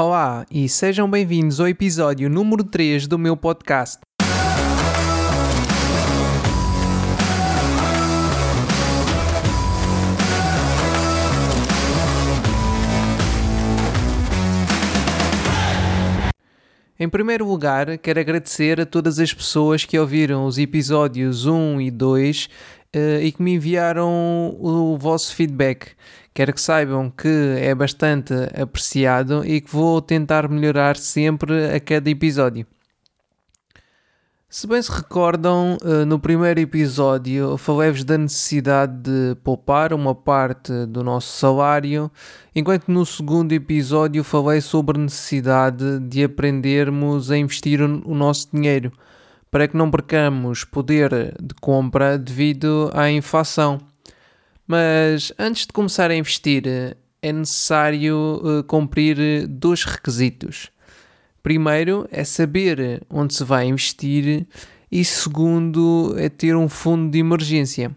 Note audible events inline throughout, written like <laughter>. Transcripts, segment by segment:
Olá e sejam bem-vindos ao episódio número 3 do meu podcast. Em primeiro lugar, quero agradecer a todas as pessoas que ouviram os episódios 1 e 2 uh, eh, e que me enviaram o vosso feedback. Quero que saibam que é bastante apreciado e que vou tentar melhorar sempre a cada episódio. Se bem se recordam, eh, no primeiro episódio falei-vos da necessidade de poupar uma parte do nosso salário, enquanto no segundo episódio falei sobre a necessidade de aprendermos a investir o nosso dinheiro para que não percamos poder de compra devido à inflação. Mas antes de começar a investir, é necessário eh, cumprir dois requisitos. Primeiro é saber onde se vai investir e segundo é ter um fundo de emergência.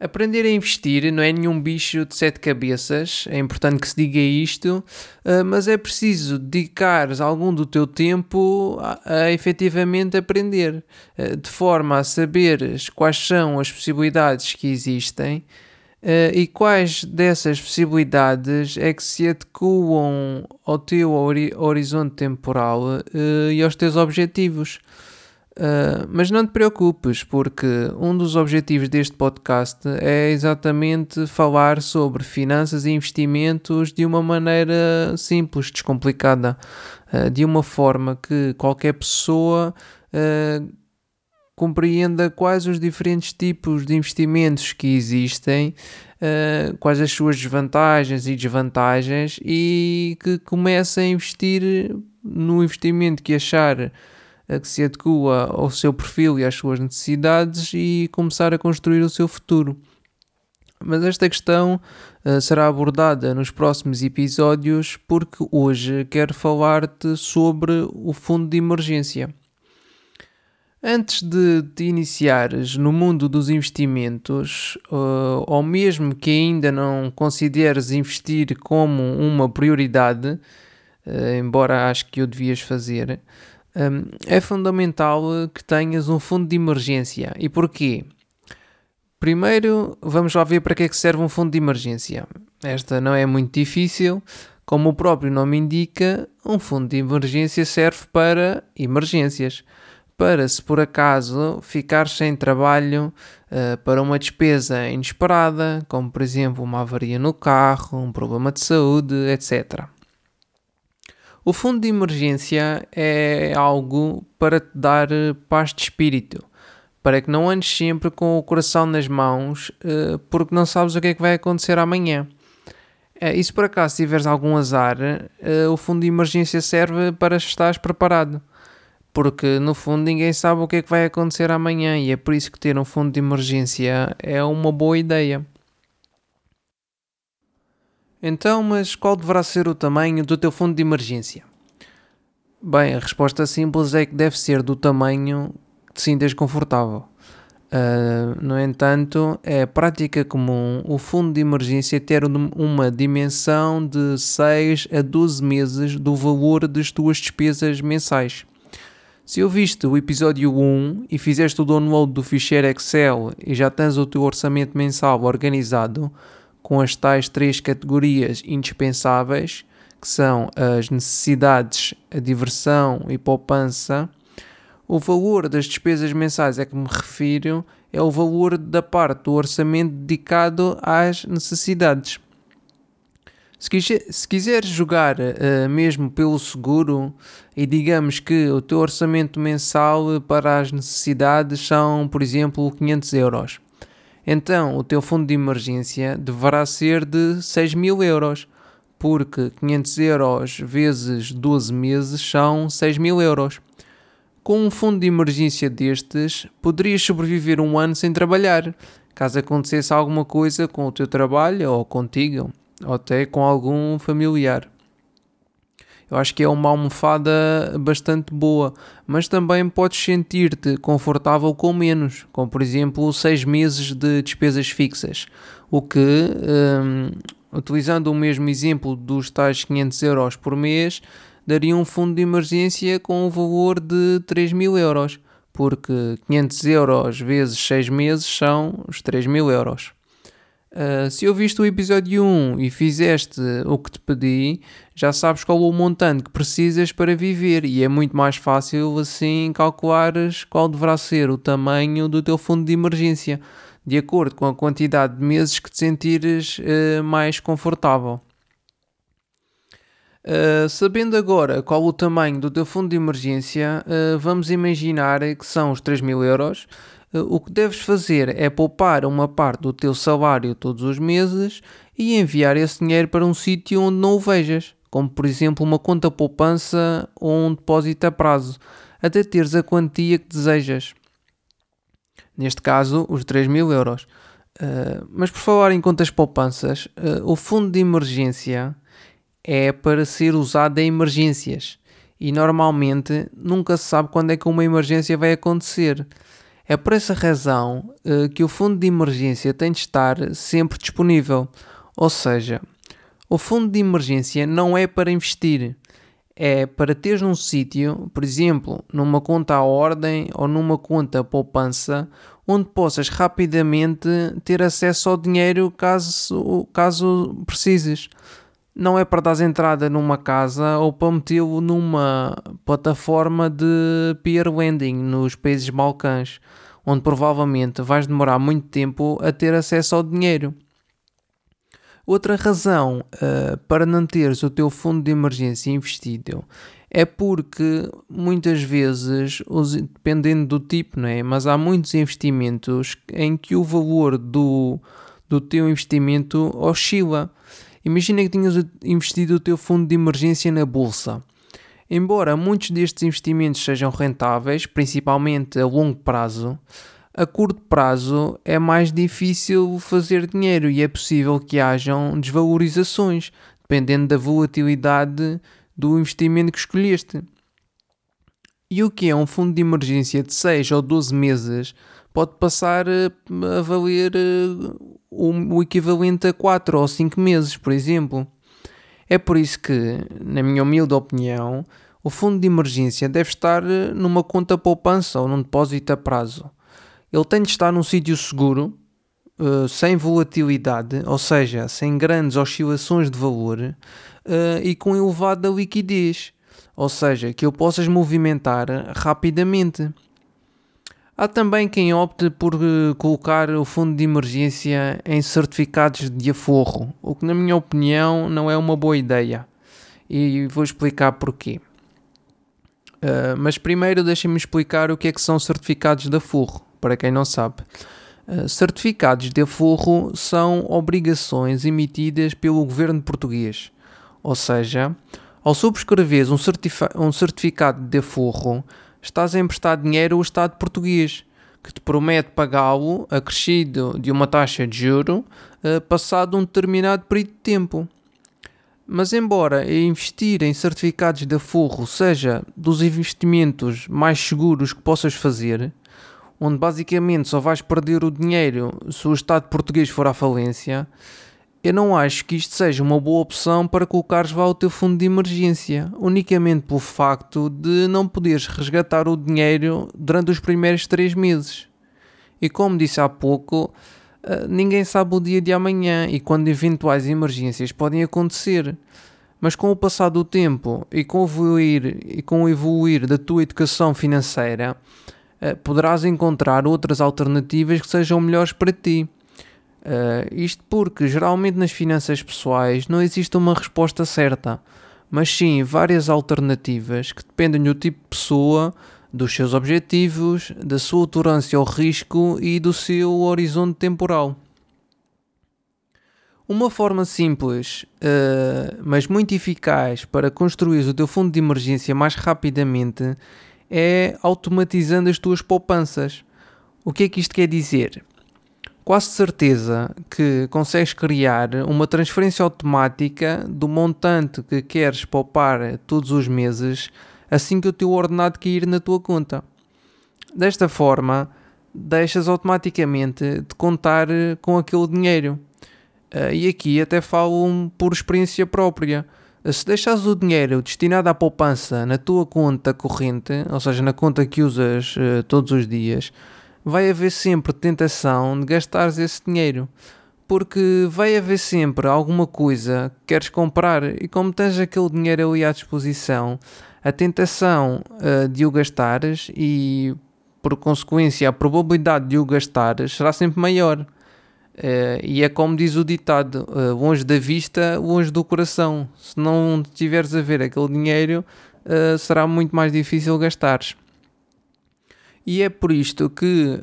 Aprender a investir não é nenhum bicho de sete cabeças, é importante que se diga isto, eh, mas é preciso dedicar algum do teu tempo a, a efetivamente aprender, eh, de forma a saberes quais são as possibilidades que existem Uh, e quais dessas possibilidades é que se adequam ao teu ori horizonte temporal e aos teus objetivos? Uh, mas não te preocupes, porque um dos objetivos deste podcast é exatamente falar sobre finanças e investimentos de uma maneira simples, descomplicada, de uma forma que qualquer pessoa compreenda quais os diferentes tipos de investimentos que existem, uh, quais as suas vantagens e desvantagens e que comece a investir no investimento que achar uh, que se adequa ao seu perfil e às suas necessidades e começar a construir o seu futuro. Mas esta questão uh, será abordada nos próximos episódios porque hoje quero falar-te sobre o fundo de emergência. Antes de te iniciares no mundo dos investimentos, uh, ou mesmo que ainda não consideres investir como uma prioridade, uh, embora acho que o devias fazer, um, é fundamental que tenhas um fundo de emergência. E porquê? Primeiro, vamos lá ver para que é que serve um fundo de emergência. Esta não é muito difícil. Como o próprio nome indica, um fundo de emergência serve para emergências para se por acaso ficar sem trabalho uh, para uma despesa inesperada, como por exemplo uma avaria no carro, um problema de saúde, etc. O fundo de emergência é algo para te dar paz de espírito, para que não andes sempre com o coração nas mãos, uh, porque não sabes o que é que vai acontecer amanhã. Uh, e se por acaso tiveres algum azar, o fundo de emergência serve para estares preparado porque no fundo ninguém sabe o que é que vai acontecer amanhã e é por isso que ter um fundo de emergência é uma boa ideia. Então, mas qual deverá ser o tamanho do teu fundo de emergência? Bem, a resposta simples é que deve ser do tamanho que te sintas confortável. Uh, no entanto, é prática comum o fundo de emergência ter uma dimensão de 6 a 12 meses do valor das tuas despesas mensais. Se ouviste o episódio 1 e fizeste o download do ficheiro Excel e já tens o teu orçamento mensal organizado, com as tais três categorias indispensáveis, que são as necessidades, a diversão e poupança, o valor das despesas mensais a que me refiro é o valor da parte do orçamento dedicado às necessidades. Se, quiser, se quiseres jogar uh, mesmo pelo seguro e digamos que o teu orçamento mensal para as necessidades são, por exemplo, 500 euros, então o teu fundo de emergência deverá ser de 6 mil euros, porque 500 euros vezes 12 meses são 6 mil euros. Com um fundo de emergência destes, poderias sobreviver um ano sem trabalhar, caso acontecesse alguma coisa com o teu trabalho ou contigo ou até com algum familiar. Eu acho que é uma almofada bastante boa, mas também podes sentir-te confortável com menos, como por exemplo 6 meses de despesas fixas, o que, um, utilizando o mesmo exemplo dos tais 500 euros por mês, daria um fundo de emergência com um valor de 3 mil euros, porque 500 euros vezes 6 meses são os 3 mil euros. Uh, se ouviste o episódio 1 e fizeste o que te pedi, já sabes qual é o montante que precisas para viver e é muito mais fácil assim calculares qual deverá ser o tamanho do teu fundo de emergência, de acordo com a quantidade de meses que te sentires uh, mais confortável. Uh, sabendo agora qual o tamanho do teu fundo de emergência, vamos imaginar que são os 3 mil euros o que deves fazer é poupar uma parte do teu salário todos os meses e enviar esse dinheiro para um sítio onde não o vejas, como por exemplo uma conta poupança ou um depósito a prazo, até teres a quantia que desejas. Neste caso, os 3 mil euros. Uh, mas por falar em contas poupanças, uh, o fundo de emergência é para ser usado em emergências e normalmente nunca se sabe quando é que uma emergência vai acontecer. É por essa razão uh, que o fundo de emergência tem de estar sempre disponível. Ou seja, o fundo de emergência não é para investir, é para teres num sítio, por exemplo, numa conta à ordem ou numa conta poupança, onde possas rapidamente ter acesso ao dinheiro caso, caso precises. Não é para dar entrada numa casa ou para metê-lo numa plataforma de peer lending nos países balcãs onde provavelmente vais demorar muito tempo a ter acesso ao dinheiro. Outra razão uh, para não teres o teu fundo de emergência investido é porque muitas vezes, dependendo do tipo, não é? mas há muitos investimentos em que o valor do, do teu investimento oscila. Imagina que tinhas investido o teu fundo de emergência na bolsa Embora muitos destes investimentos sejam rentáveis, principalmente a longo prazo, a curto prazo é mais difícil fazer dinheiro e é possível que hajam desvalorizações, dependendo da volatilidade do investimento que escolheste. E o que é um fundo de emergência de 6 ou 12 meses pode passar a valer eh, o equivalente a 4 ou 5 meses, por exemplo. É por isso que, na minha humilde opinião, o fundo de emergência deve estar eh, numa conta poupança ou num depósito a prazo. Ele tem de estar num sítio seguro, sem volatilidade, ou seja, sem grandes oscilações de valor e com elevada liquidez, ou seja, que o possas movimentar rapidamente. Há também quem opte por uh, colocar o fundo de emergência em certificados de aforro, o que, na minha opinião, não é uma boa ideia. E vou explicar porquê. Uh, mas primeiro deixem-me explicar o que é que são certificados de aforro, para quem não sabe. Uh, certificados de aforro são obrigações emitidas pelo governo português. Ou seja, ao subscreveres um, um certificado de aforro, estás a emprestar dinheiro ao Estado português, que te promete pagá-lo acrescido de uma taxa de juro uh, passado um determinado período de tempo. Mas, embora investir em certificados de aforro seja dos investimentos mais seguros que possas fazer, onde basicamente só vais perder o dinheiro se o Estado português for à falência, eu não acho que isto seja uma boa opção para colocares lá o teu fundo de emergência, unicamente pelo facto de não poderes resgatar o dinheiro durante os primeiros três meses. E como disse há pouco, eh, ninguém sabe o dia de amanhã e quando eventuais emergências podem acontecer. Mas com o passar do tempo e com o evoluir, e com o evoluir da tua educação financeira, uh, poderás encontrar outras alternativas que sejam melhores para ti. Uh, isto porque geralmente nas finanças pessoais não existe uma resposta certa, mas sim várias alternativas que dependem do tipo de pessoa, dos seus objetivos, da sua tolerância ao risco e do seu horizonte temporal. Uma forma simples, uh, mas muito eficaz para construir o teu fundo de emergência mais rapidamente é automatizando as tuas poupanças. O que é que isto quer dizer? Quase certeza que consegues criar uma transferência automática do montante que queres poupar todos os meses assim que o teu ordenado cair na tua conta. Desta forma, deixas automaticamente de contar com aquele dinheiro. Uh, e aqui até falo por experiência própria. Se deixas o dinheiro destinado à poupança na tua conta corrente, ou seja, na conta que usas todos os dias, vai haver sempre tentação de gastares esse dinheiro. Porque vai haver sempre alguma coisa que queres comprar e como tens aquele dinheiro ali à disposição, a tentação uh, de o gastares e por consequência a probabilidade de o gastares será sempre maior. Uh, e é como diz o ditado: uh, longe da vista, longe do coração. Se não tiveres a ver aquele dinheiro, será muito mais difícil gastares. E é por isto que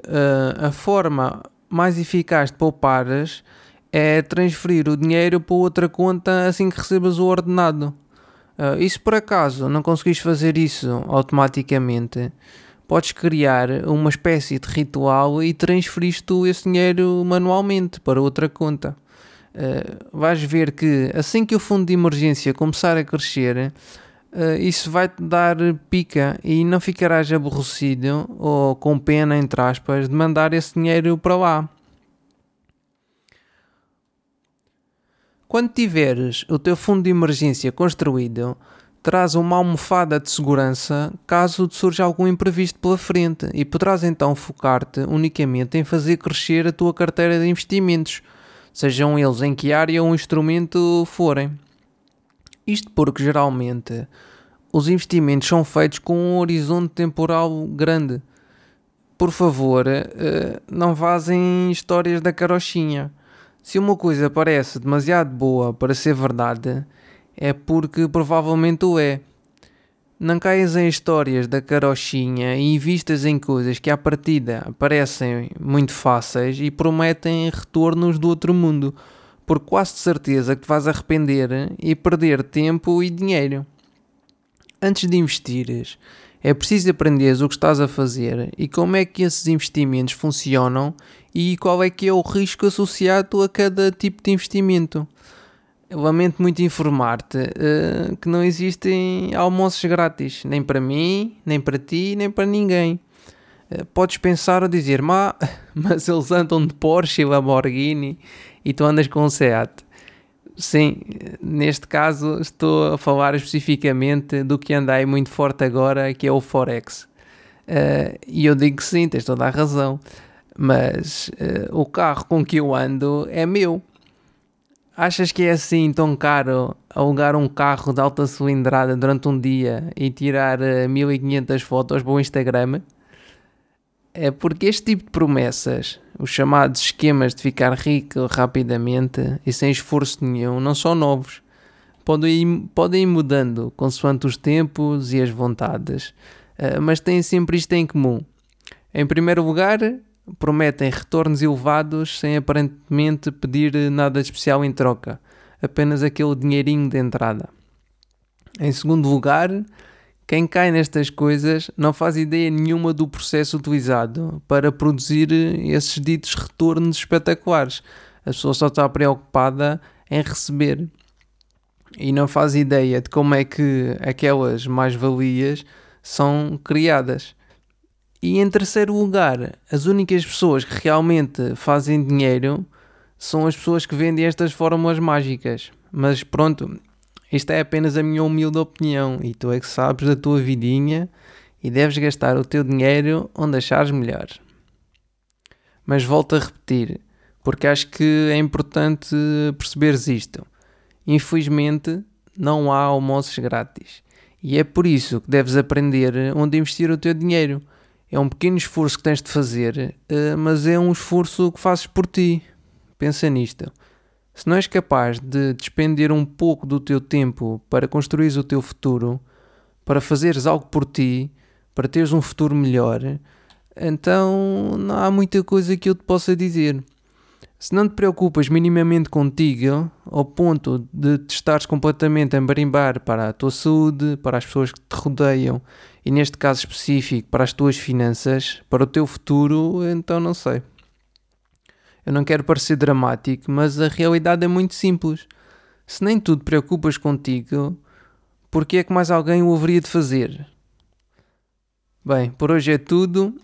a forma mais eficaz de poupares é transferir o dinheiro para outra conta assim que recebas o ordenado. e se por acaso não conseguis fazer isso automaticamente, podes criar uma espécie de ritual e transferires tu esse dinheiro manualmente para outra conta. Uh, vais ver que assim que o fundo de emergência começar a crescer, uh, isso vai-te dar pica e não ficarás aborrecido ou com pena, entre aspas, de mandar esse dinheiro para lá. Quando tiveres o teu fundo de emergência construído, terás uma almofada de segurança caso te surja algum imprevisto pela frente e poderás então focar-te unicamente em fazer crescer a tua carteira de investimentos, sejam eles em que área ou instrumento forem. Isto porque geralmente os investimentos são feitos com um horizonte temporal grande. Por favor, eh, não vazem histórias da carochinha. Se uma coisa parece demasiado boa para ser verdade, é porque provavelmente o é. Não caias em histórias da carochinha e invistas em coisas que à partida parecem muito fáceis e prometem retornos do outro mundo, por quase certeza que te vais arrepender e perder tempo e dinheiro. Antes de investires, é preciso aprenderes o que estás a fazer e como é que esses investimentos funcionam e qual é que é o risco associado a cada tipo de investimento. Eu lamento muito informar-te uh, que não existem almoços grátis, nem para mim, nem para ti, nem para ninguém. Uh, podes pensar ou dizer, <laughs> mas eles andam de Porsche e Lamborghini e tu andas com um Seat. Sim, neste caso estou a falar especificamente do que andai muito forte agora, que é o Forex. Uh, e eu digo que sim, tens toda a razão, mas o carro com que eu ando é meu Achas que é assim tão caro alugar um carro de alta cilindrada durante um dia e tirar 1500 eh, fotos para o Instagram? É porque este tipo de promessas, os chamados esquemas de ficar rico rapidamente e sem esforço nenhum, não são novos. Podem ir, podem ir mudando consoante os tempos e as vontades, eh, mas têm sempre isto em comum. Em primeiro lugar, prometem retornos elevados sem aparentemente pedir nada de especial em troca, apenas aquele dinheirinho de entrada. Em segundo lugar, quem cai nestas coisas não faz ideia nenhuma do processo utilizado para produzir esses ditos retornos espetaculares. A pessoa só está preocupada em receber e não faz ideia de como é que aquelas mais-valias são criadas. E em terceiro lugar, as únicas pessoas que realmente fazem dinheiro são as pessoas que vendem estas fórmulas mágicas. Mas pronto, isto é apenas a minha humilde opinião e tu é que sabes da tua vidinha e deves gastar o teu dinheiro onde achares melhor. Mas volto a repetir, porque acho que é importante perceberes isto. Infelizmente, não há almoços grátis. E é por isso que deves aprender onde investir o teu dinheiro é um pequeno esforço que tens de fazer, eh, mas é um esforço que fazes por ti. Pensa nisto. Se não és capaz de despender um pouco do teu tempo para construir o teu futuro, para fazeres algo por ti, para teres um futuro melhor, então não há muita coisa que eu te possa dizer. Se não te preocupas minimamente contigo, ao ponto de te estares completamente a marimbar para a tua saúde, para as pessoas que te rodeiam e, neste caso específico, para as tuas finanças, para o teu futuro, então não sei. Eu não quero parecer dramático, mas a realidade é muito simples. Se nem tu te preocupas contigo, por que é que mais alguém o haveria de fazer? Bem, por hoje é tudo.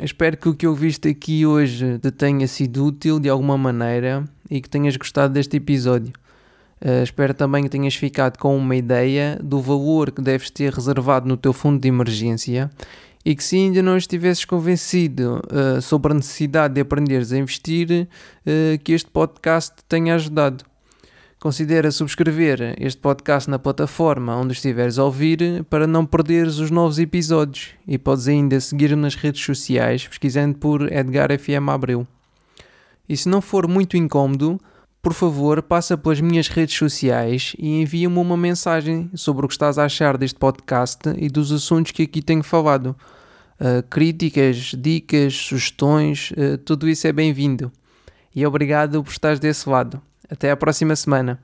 Espero que o que eu viste aqui hoje te tenha sido útil de alguma maneira e que tenhas gostado deste episódio. Uh, espero também que tenhas ficado com uma ideia do valor que deves ter reservado no teu fundo de emergência e que se ainda não estivesses convencido uh, sobre a necessidade de aprenderes a investir, uh, que este podcast te tenha ajudado. Considera subscrever este podcast na plataforma onde estiveres a ouvir para não perderes os novos episódios e podes ainda seguir nas redes sociais pesquisando por Edgar FM Abreu. E se não for muito incómodo, por favor, passa pelas minhas redes sociais e envia-me uma mensagem sobre o que estás a achar deste podcast e dos assuntos que aqui tenho falado. Uh, críticas, dicas, sugestões, uh, tudo isso é bem-vindo. E obrigado por estares desse lado. Até à próxima semana.